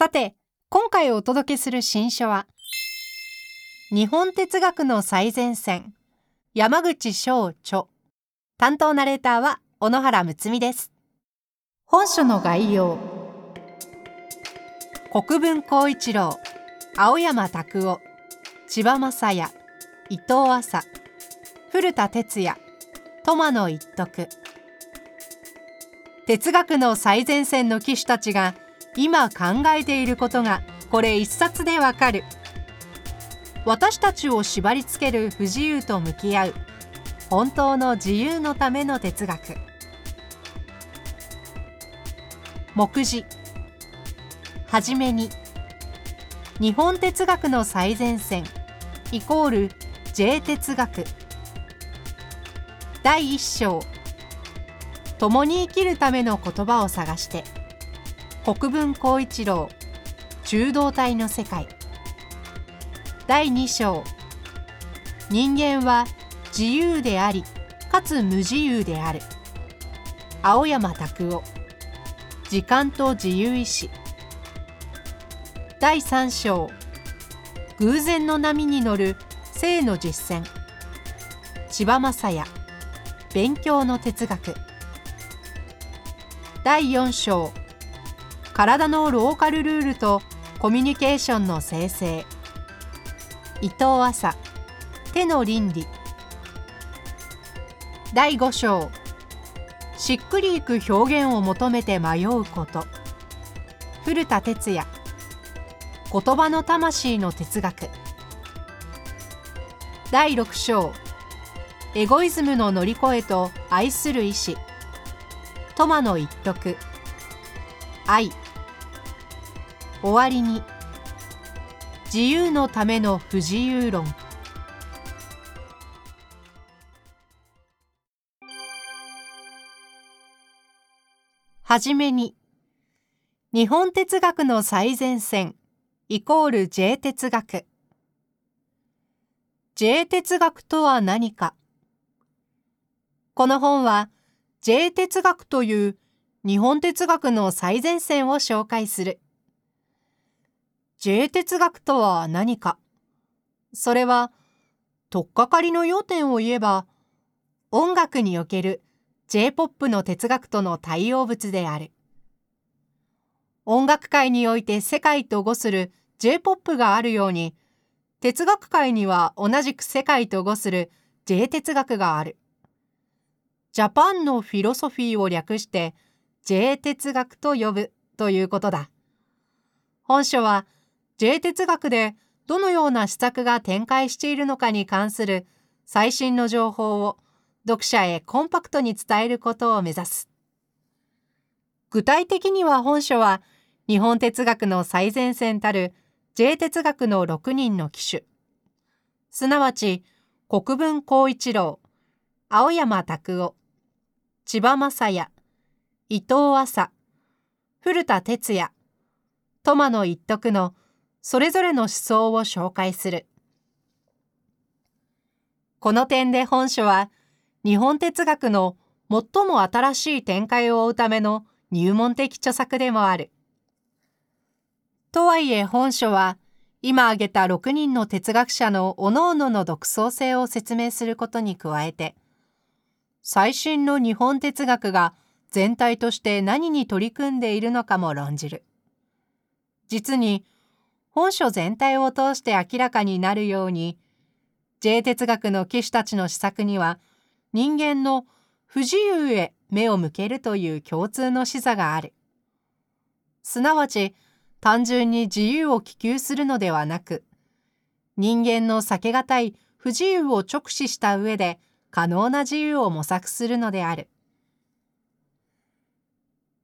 さて今回お届けする新書は日本哲学の最前線山口翔著。担当ナレーターは小野原睦美です。本書の概要。国分光一郎青山拓夫千葉雅也伊藤麻古田哲也苫野一徳。哲学の最前線の騎手たちが今考えていることがこれ一冊でわかる。私たちを縛り付ける不自由と向き合う本当の自由のための哲学。目次。はじめに。日本哲学の最前線。イコール J 哲学。第一章。共に生きるための言葉を探して。国分光一郎中道体の世界。第二章。人間は自由でありかつ無自由である。青山拓夫。時間と自由意志。第3章。偶然の波に乗る性の実践。千葉雅也。勉強の哲学。第4章。体のローカルルールとコミュニケーションの生成。伊藤麻。手の倫理。第5章。しっくりいく表現を求めて迷うこと。古田哲也。言葉の魂の哲学。第6章。エゴイズムの乗り越えと愛する意志。苫野一徳。愛。終わりに。自由のための不自由論。はじめに日本哲学の最前線イコール J 哲学。J 哲学とは何か。この本は J 哲学という日本哲学の最前線を紹介する。J 哲学とは何か。それは取っかかりの要点を言えば音楽における J-POP の哲学との対応物である。音楽界において世界と語する J-POP があるように哲学界には同じく世界と語する J 哲学がある。ジャパンのフィロソフィーを略して J 哲学と呼ぶということだ。本書は J 哲学でどのような施策が展開しているのかに関する最新の情報を読者へコンパクトに伝えることを目指す。具体的には本書は日本哲学の最前線たる J 哲学の6人の騎手すなわち国分光一郎青山拓夫千葉雅也伊藤麻古田哲也苫野一徳のそれぞれの思想を紹介するこの点で本書は日本哲学の最も新しい展開を追うための入門的著作でもある。とはいえ本書は今挙げた6人の哲学者の各々の独創性を説明することに加えて最新の日本哲学が全体として何に取り組んでいるのかも論じる。実に本書全体を通して明らかになるように J 哲学の騎士たちの施策には人間の不自由へ目を向けるという共通の視座がある。すなわち単純に自由を希求するのではなく人間の避けがたい不自由を直視した上で可能な自由を模索するのである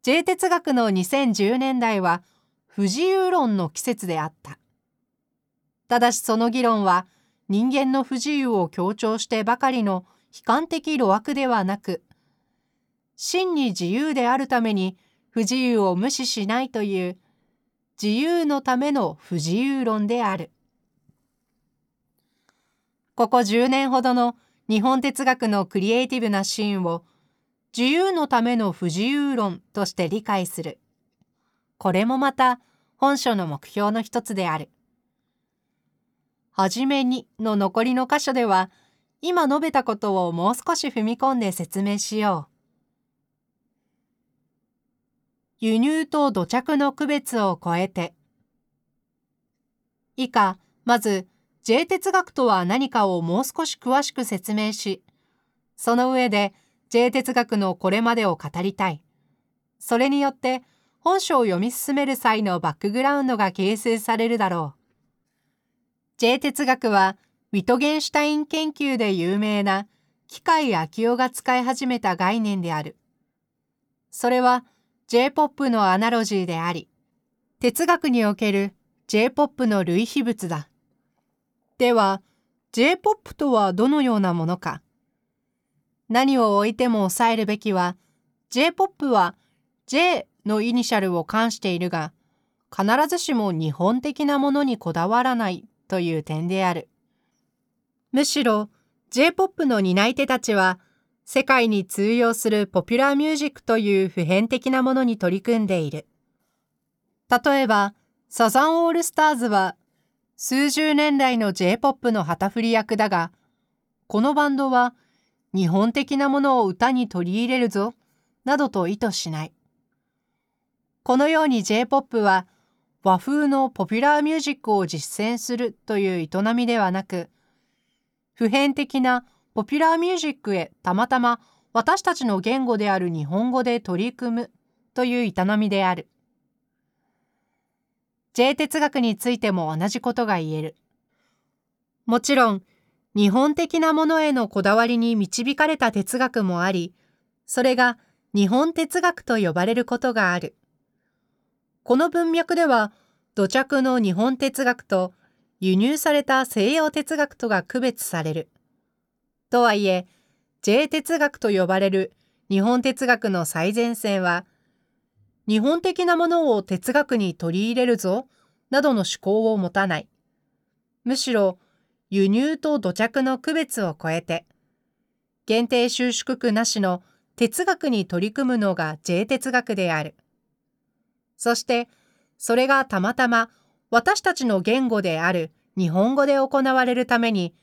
J 哲学の2010年代は不自由論の季節であった。ただしその議論は人間の不自由を強調してばかりの悲観的路悪ではなく、真に自由であるために不自由を無視しないという自由のための不自由論である。ここ10年ほどの日本哲学のクリエイティブなシーンを自由のための不自由論として理解する。これもまた本書の目標の一つである。はじめにの残りの箇所では今述べたことをもう少し踏み込んで説明しよう。輸入と土着の区別を超えて。以下、まず、J 哲学とは何かをもう少し詳しく説明し、その上で J 哲学のこれまでを語りたい。それによって、本書を読み進める際のバックグラウンドが形成されるだろう。J 哲学は、ウィトゲンシュタイン研究で有名な機械秋夫が使い始めた概念である。それは、J-POP のアナロジーであり、哲学における J-POP の類比物だ。では、J-POP とはどのようなものか。何を置いても抑えるべきは、J-POP は J のイニシャルを冠しているが、必ずしも日本的なものにこだわらないという点である。むしろ J-POP の担い手たちは世界に通用するポピュラーミュージックという普遍的なものに取り組んでいる。例えば、サザンオールスターズは数十年来の J-POP の旗振り役だが、このバンドは日本的なものを歌に取り入れるぞ、などと意図しない。このように J-POP は和風のポピュラーミュージックを実践するという営みではなく、普遍的なポピュラーミュージックへたまたま私たちの言語である日本語で取り組むという営みである。J 哲学についても同じことが言える。もちろん、日本的なものへのこだわりに導かれた哲学もあり、それが日本哲学と呼ばれることがある。この文脈では、土着の日本哲学と輸入された西洋哲学とが区別される。とはいえ、J 哲学と呼ばれる日本哲学の最前線は、日本的なものを哲学に取り入れるぞ、などの思考を持たない。むしろ、輸入と土着の区別を超えて、限定収縮区なしの哲学に取り組むのが J 哲学である。そして、それがたまたま私たちの言語である日本語で行われるために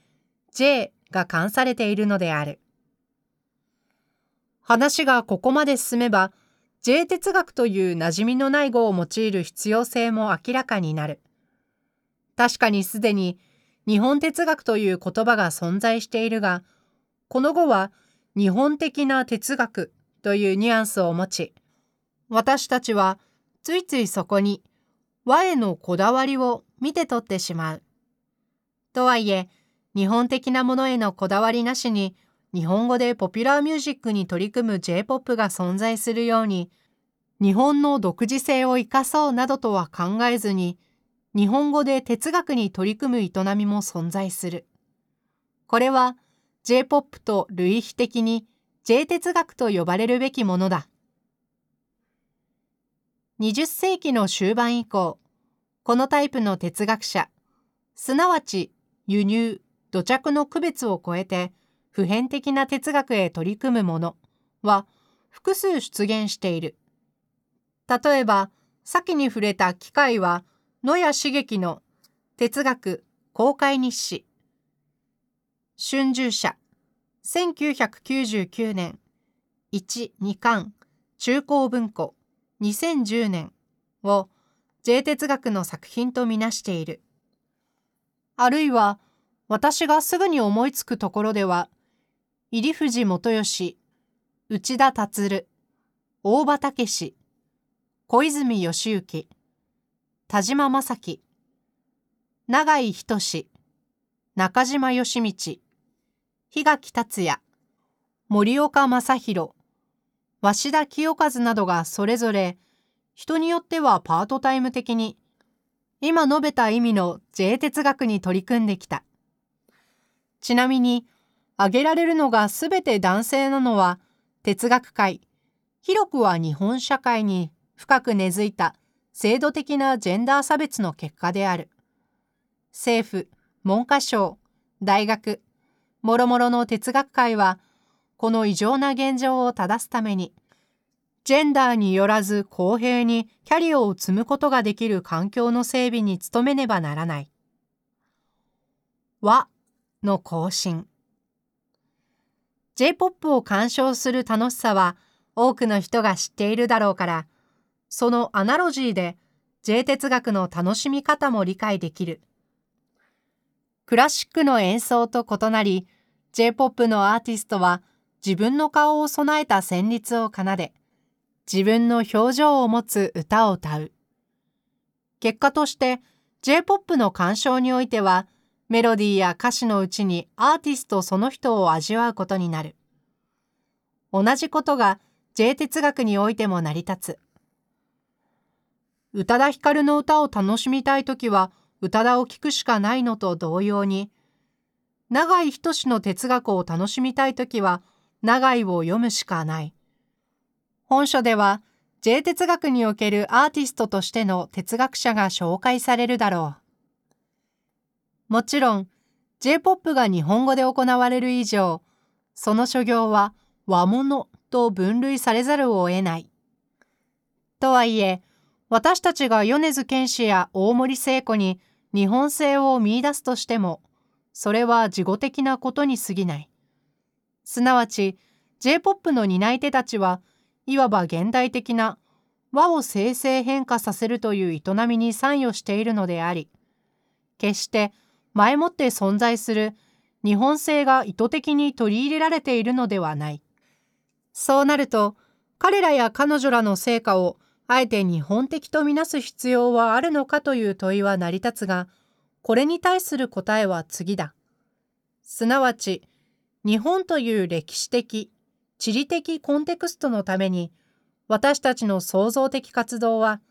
J が冠されているのである。話がここまで進めば、J 哲学という馴染みのない語を用いる必要性も明らかになる。確かにすでに日本哲学という言葉が存在しているが、この語は日本的な哲学というニュアンスを持ち、私たちはついついそこに和へのこだわりを見て取ってしまう。とはいえ、日本的なものへのこだわりなしに日本語でポピュラーミュージックに取り組む J-POP が存在するように、日本の独自性を生かそうなどとは考えずに、日本語で哲学に取り組む営みも存在する。これは J-POP と類比的に J 哲学と呼ばれるべきものだ。20世紀の終盤以降、このタイプの哲学者、すなわち輸入、土着の区別を超えて、普遍的な哲学へ取り組むものは複数出現している。例えば、先に触れた機械は野谷茂樹の哲学公開日誌春秋社1999年1、2巻中高文庫2010年を J 哲学の作品とみなしている。あるいは私がすぐに思いつくところでは入藤元義、内田達、大場武史、小泉義行、田島正樹、永井仁中島義道、檜垣達也、森岡正弘、鷲田清和などがそれぞれ人によってはパートタイム的に、今述べた意味の J 哲学に取り組んできた。ちなみに、挙げられるのがすべて男性なのは、哲学界、広くは日本社会に深く根付いた制度的なジェンダー差別の結果である。政府、文科省、大学、もろもろの哲学界は、この異常な現状を正すために、ジェンダーによらず公平にキャリアを積むことができる環境の整備に努めねばならない。和の更新。J-POP を鑑賞する楽しさは多くの人が知っているだろうから、そのアナロジーで J 哲学の楽しみ方も理解できる。クラシックの演奏と異なり、J-POP のアーティストは自分の顔を備えた旋律を奏で、自分の表情を持つ歌を歌う。結果として J-POP の鑑賞においてはメロディーや歌詞のうちにアーティストその人を味わうことになる。同じことが J 哲学においても成り立つ。宇多田ヒカルの歌を楽しみたいときは宇多田を聴くしかないのと同様に、永井仁の哲学を楽しみたいときは永井を読むしかない。本書では J 哲学におけるアーティストとしての哲学者が紹介されるだろう。もちろん J-POP が日本語で行われる以上、その所業は和物と分類されざるを得ない。とはいえ、私たちが米津玄師や大森聖子に日本性を見出すとしても、それは事後的なことに過ぎない。すなわち、J-POP の担い手たちは、いわば現代的な和を生成変化させるという営みに参与しているのであり、決して前もって存在する日本性が意図的に取り入れられているのではない。そうなると、彼らや彼女らの成果をあえて日本的とみなす必要はあるのかという問いは成り立つが、これに対する答えは次だ。すなわち、日本という歴史的、地理的コンテクストのために私たちの創造的活動は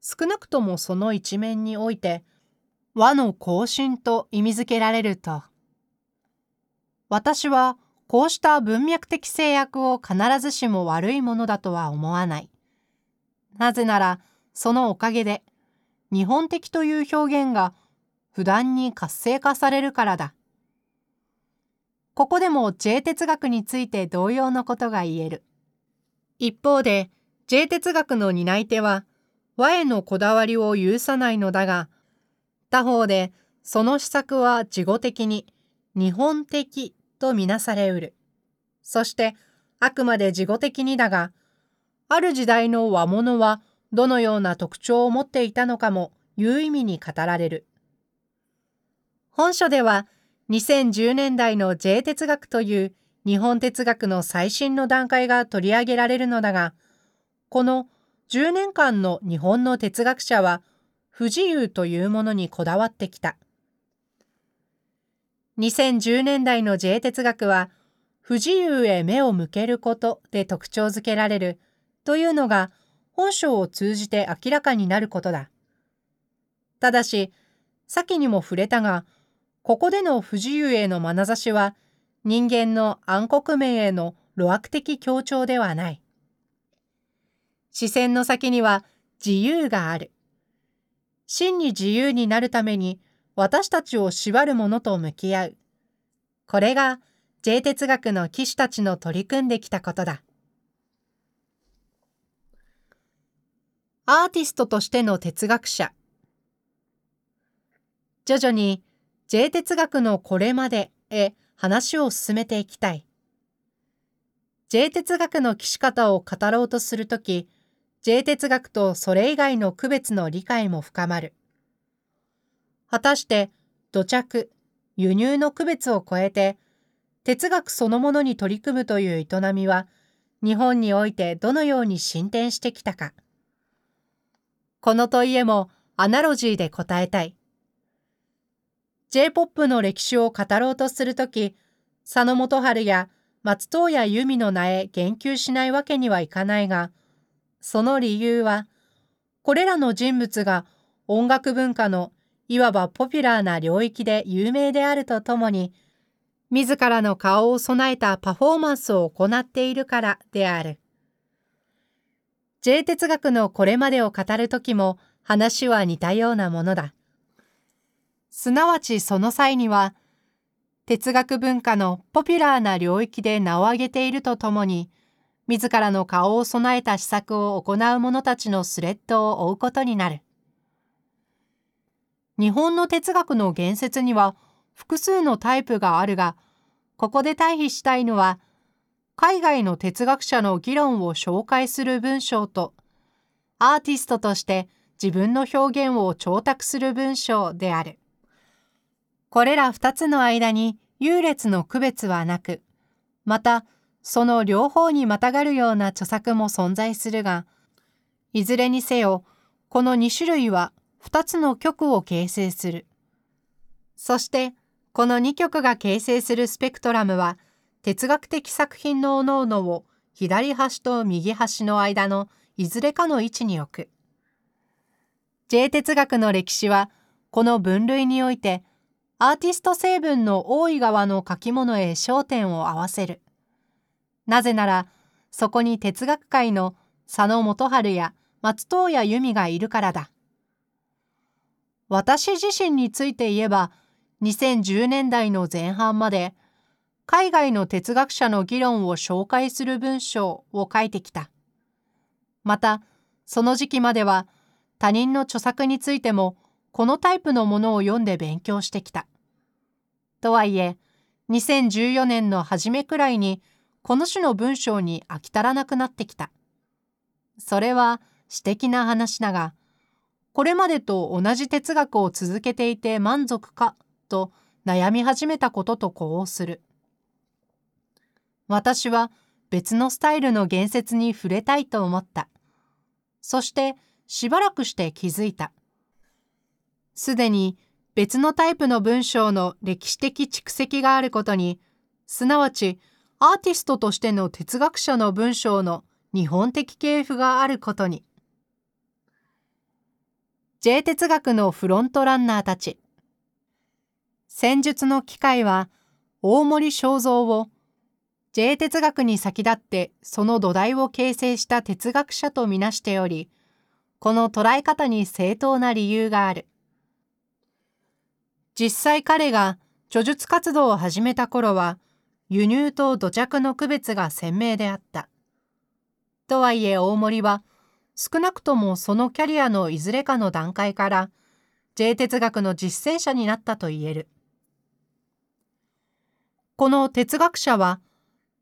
少なくともその一面において和の更新と意味づけられると私はこうした文脈的制約を必ずしも悪いものだとは思わない。なぜならそのおかげで日本的という表現が不断に活性化されるからだ。ここでも J 哲学について同様のことが言える。一方で J 哲学の担い手は和へのこだわりを許さないのだが、他方でその施策は事後的に日本的とみなされうる。そしてあくまで事後的にだが、ある時代の和物はどのような特徴を持っていたのかも有意味に語られる。本書では2010年代の J 哲学という日本哲学の最新の段階が取り上げられるのだが、この10年間の日本の哲学者は不自由というものにこだわってきた。2010年代の J 哲学は不自由へ目を向けることで特徴づけられるというのが本書を通じて明らかになることだ。ただし、先にも触れたが、ここでの不自由への眼差しは、人間の暗黒面への路悪的強調ではない。視線の先には自由がある。真に自由になるために私たちを縛るものと向き合う。これが J 哲学の騎士たちの取り組んできたことだ。アーティストとしての哲学者。徐々に J 哲学のこれまでへ話を進めていきたい。J 哲学の騎士方を語ろうとするとき、J 哲学とそれ以外の区別の理解も深まる。果たして土着、輸入の区別を超えて、哲学そのものに取り組むという営みは、日本においてどのように進展してきたか。この問いへもアナロジーで答えたい。J-POP の歴史を語ろうとするとき、佐野元春や松任谷由実の名へ言及しないわけにはいかないが、その理由は、これらの人物が音楽文化のいわばポピュラーな領域で有名であるとともに、自らの顔を備えたパフォーマンスを行っているからである。J 哲学のこれまでを語るときも話は似たようなものだ。すなわちその際には、哲学文化のポピュラーな領域で名を挙げているとともに、自らの顔を備えた施策を行う者たちのスレッドを追うことになる。日本の哲学の言説には複数のタイプがあるが、ここで対比したいのは、海外の哲学者の議論を紹介する文章と、アーティストとして自分の表現を調達する文章である。これら二つの間に優劣の区別はなく、また、その両方にまたがるような著作も存在するが、いずれにせよ、この2種類は2つの曲を形成する。そして、この2曲が形成するスペクトラムは、哲学的作品の各々を左端と右端の間のいずれかの位置に置く。J 哲学の歴史は、この分類において、アーティスト成分の多い側の書き物へ焦点を合わせる。なぜなら、そこに哲学界の佐野元春や松任谷由実がいるからだ。私自身について言えば、2010年代の前半まで、海外の哲学者の議論を紹介する文章を書いてきた。また、その時期までは、他人の著作についても、このタイプのものを読んで勉強してきた。とはいえ、2014年の初めくらいに、この種の文章に飽き足らなくなってきた。それは私的な話だが、これまでと同じ哲学を続けていて満足かと悩み始めたことと呼応する。私は別のスタイルの言説に触れたいと思った。そしてしばらくして気づいた。すでに別のタイプの文章の歴史的蓄積があることに、すなわちアーティストとしての哲学者の文章の日本的系譜があることに。J 哲学のフロントランナーたち。戦術の機会は大森正蔵を J 哲学に先立ってその土台を形成した哲学者とみなしており、この捉え方に正当な理由がある。実際彼が著述活動を始めた頃は、輸入と土着の区別が鮮明であった。とはいえ大森は、少なくともそのキャリアのいずれかの段階から、J 哲学の実践者になったと言える。この哲学者は、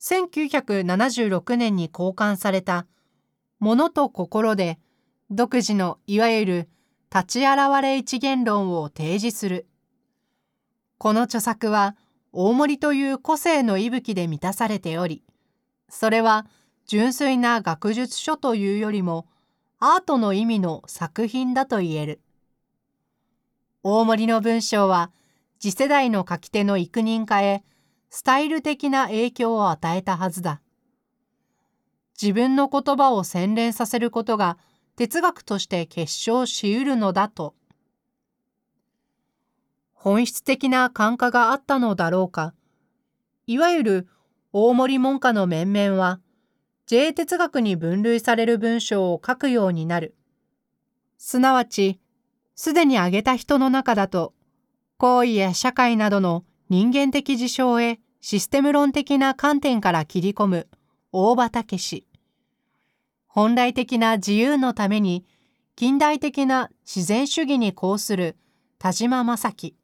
1976年に交換された、物と心で独自のいわゆる立ち現れ一元論を提示する。この著作は、大森という個性の息吹で満たされており、それは純粋な学術書というよりもアートの意味の作品だと言える。大森の文章は次世代の書き手の育人化へスタイル的な影響を与えたはずだ。自分の言葉を洗練させることが哲学として結晶しうるのだと本質的な感化があったのだろうか。いわゆる大森門下の面々は、J 哲学に分類される文章を書くようになる。すなわち、すでに挙げた人の中だと、行為や社会などの人間的事象へシステム論的な観点から切り込む大場武史。本来的な自由のために近代的な自然主義に抗する田島正樹。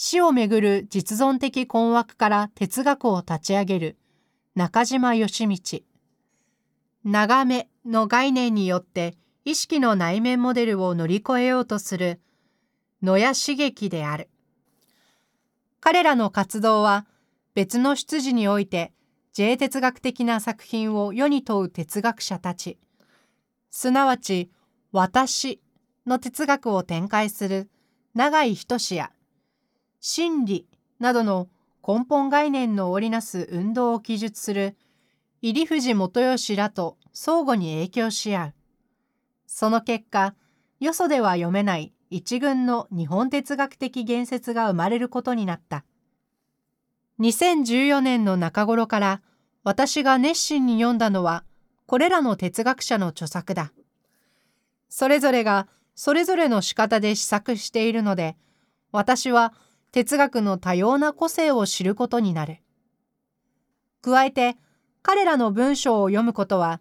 死をめぐる実存的困惑から哲学を立ち上げる中島義道。長めの概念によって意識の内面モデルを乗り越えようとする野谷茂樹である。彼らの活動は別の出自において J 哲学的な作品を世に問う哲学者たち、すなわち私の哲学を展開する永井仁や真理などの根本概念の織りなす運動を記述する入藤元義らと相互に影響し合う。その結果、よそでは読めない一群の日本哲学的言説が生まれることになった。2014年の中頃から私が熱心に読んだのはこれらの哲学者の著作だ。それぞれがそれぞれの仕方で試作しているので、私は哲学の多様な個性を知ることになる。加えて、彼らの文章を読むことは、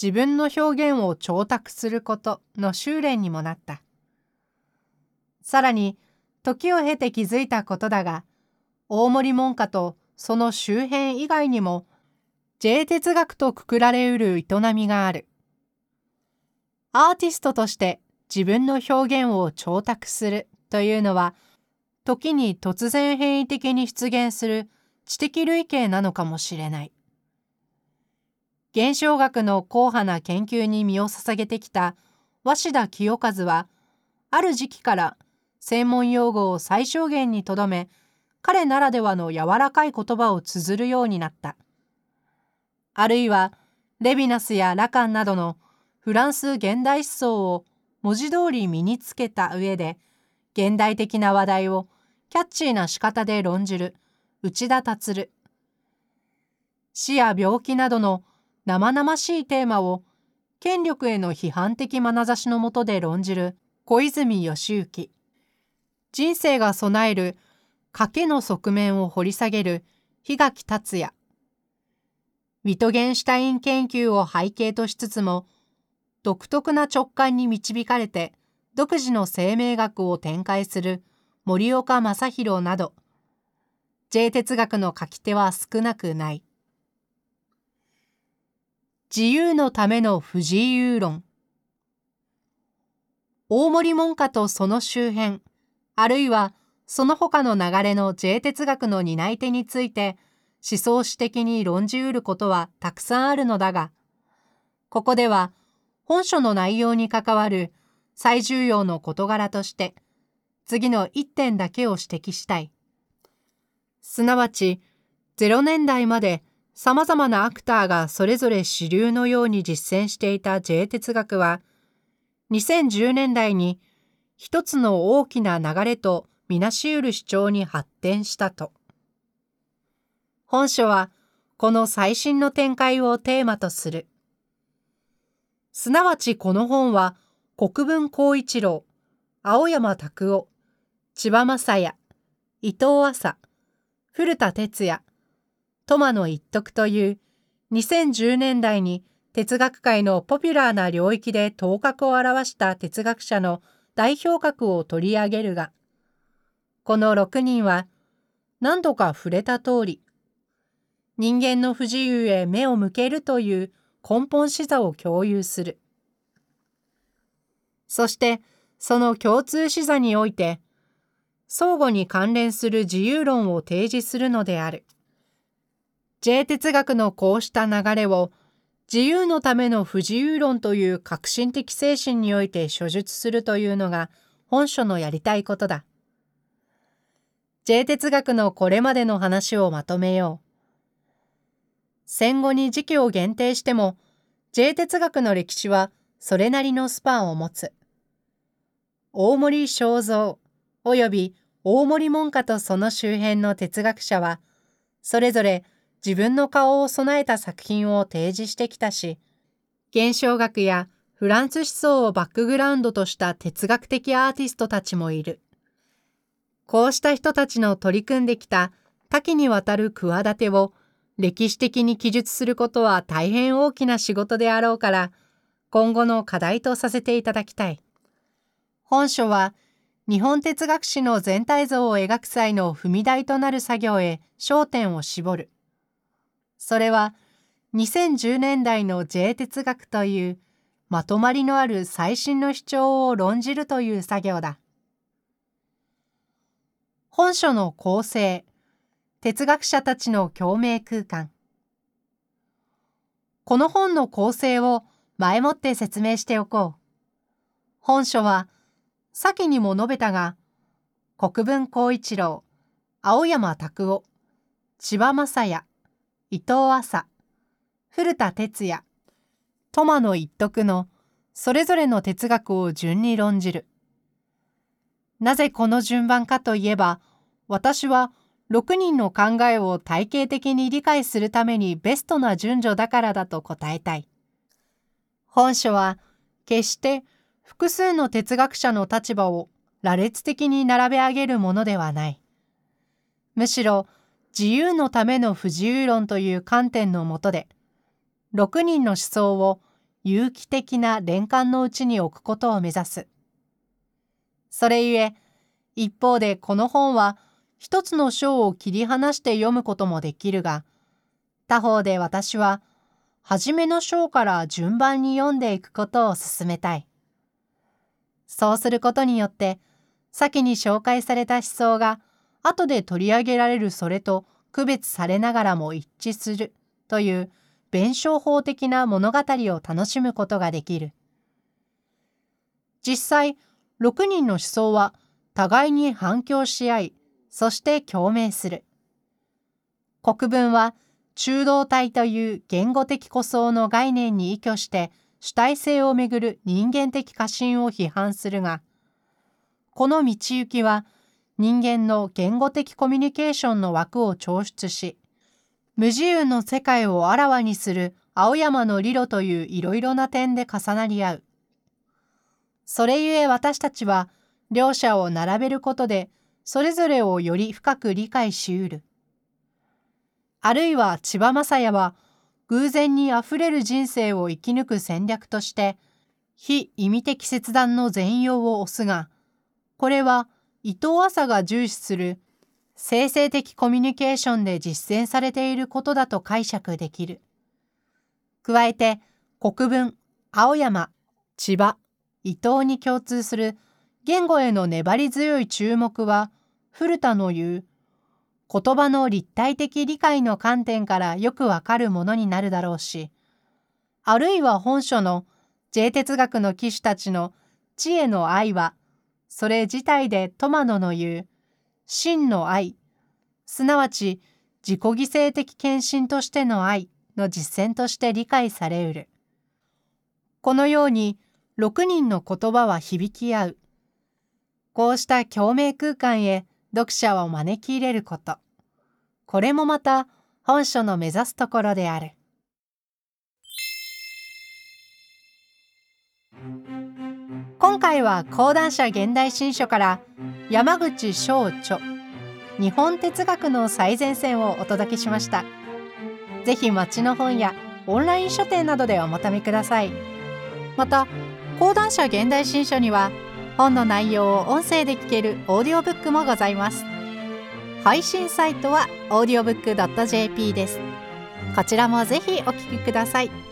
自分の表現を調達することの修練にもなった。さらに、時を経て気づいたことだが、大森門下とその周辺以外にも、J 哲学とくくられうる営みがある。アーティストとして自分の表現を調達するというのは、時に突然変異的に出現する知的類型なのかもしれない。現象学の硬派な研究に身を捧げてきた鷲田清和は、ある時期から専門用語を最小限にとどめ、彼ならではの柔らかい言葉を綴るようになった。あるいは、レヴィナスやラカンなどのフランス現代思想を文字通り身につけた上で、現代的な話題をキャッチーな仕方で論じる内田達。死や病気などの生々しいテーマを権力への批判的眼差しのもとで論じる小泉義行。人生が備える賭けの側面を掘り下げる檜垣達也。ウィトゲンシュタイン研究を背景としつつも、独特な直感に導かれて独自の生命学を展開する森岡正弘など、J 哲学の書き手は少なくない。自由のための不自由論。大森門下とその周辺、あるいはその他の流れの J 哲学の担い手について思想史的に論じうることはたくさんあるのだが、ここでは本書の内容に関わる最重要の事柄として、次の一点だけを指摘したい。すなわち、0年代まで様々なアクターがそれぞれ主流のように実践していた J 哲学は、2010年代に一つの大きな流れとみなしうる主張に発展したと。本書はこの最新の展開をテーマとする。すなわちこの本は国分光一郎、青山拓夫、千葉雅也、伊藤麻、古田哲也、苫野一徳という2010年代に哲学界のポピュラーな領域で頭角を現した哲学者の代表格を取り上げるが、この6人は何度か触れた通り、人間の不自由へ目を向けるという根本視座を共有する。そしてその共通視座において、相互に関連する自由論を提示するのである。J 哲学のこうした流れを自由のための不自由論という革新的精神において所述するというのが本書のやりたいことだ。J 哲学のこれまでの話をまとめよう。戦後に時期を限定しても、J 哲学の歴史はそれなりのスパンを持つ。大森正蔵及び大森門下とその周辺の哲学者は、それぞれ自分の顔を備えた作品を提示してきたし、現象学やフランス思想をバックグラウンドとした哲学的アーティストたちもいる。こうした人たちの取り組んできた多岐にわたる企てを歴史的に記述することは大変大きな仕事であろうから、今後の課題とさせていただきたい。本書は、日本哲学史の全体像を描く際の踏み台となる作業へ焦点を絞る。それは、2010年代の J 哲学というまとまりのある最新の主張を論じるという作業だ。本書の構成、哲学者たちの共鳴空間。この本の構成を前もって説明しておこう。本書は、先にも述べたが、国分光一郎、青山拓夫、千葉雅也、伊藤麻、古田哲也、苫野一徳のそれぞれの哲学を順に論じる。なぜこの順番かといえば、私は6人の考えを体系的に理解するためにベストな順序だからだと答えたい。本書は決して複数の哲学者の立場を羅列的に並べ上げるものではない。むしろ自由のための不自由論という観点のもとで、6人の思想を有機的な連環のうちに置くことを目指す。それゆえ、一方でこの本は一つの章を切り離して読むこともできるが、他方で私は、初めの章から順番に読んでいくことを進めたい。そうすることによって、先に紹介された思想が後で取り上げられるそれと区別されながらも一致するという弁証法的な物語を楽しむことができる。実際、6人の思想は互いに反響し合い、そして共鳴する。国文は中道体という言語的古想の概念に依拠して主体性をめぐる人間的過信を批判するが、この道行きは人間の言語的コミュニケーションの枠を抽出し、無自由の世界をあらわにする青山の理路といういろいろな点で重なり合う。それゆえ私たちは両者を並べることでそれぞれをより深く理解しうる。あるいは千葉雅也は偶然にあふれる人生を生き抜く戦略として非意味的切断の全容を推すが、これは伊藤麻が重視する生成的コミュニケーションで実践されていることだと解釈できる。加えて、国分、青山、千葉、伊藤に共通する言語への粘り強い注目は、古田の言う、言葉の立体的理解の観点からよくわかるものになるだろうし、あるいは本書の J 哲学の騎士たちの知恵の愛は、それ自体でトマノの言う真の愛、すなわち自己犠牲的献身としての愛の実践として理解されうる。このように6人の言葉は響き合う。こうした共鳴空間へ読者を招き入れること。これもまた本書の目指すところである。今回は講談社現代新書から山口翔著日本哲学の最前線をお届けしましたぜひ町の本やオンライン書店などでお求めくださいまた講談社現代新書には本の内容を音声で聞けるオーディオブックもございます。配信サイトは audiobook.jp です。こちらもぜひお聞きください。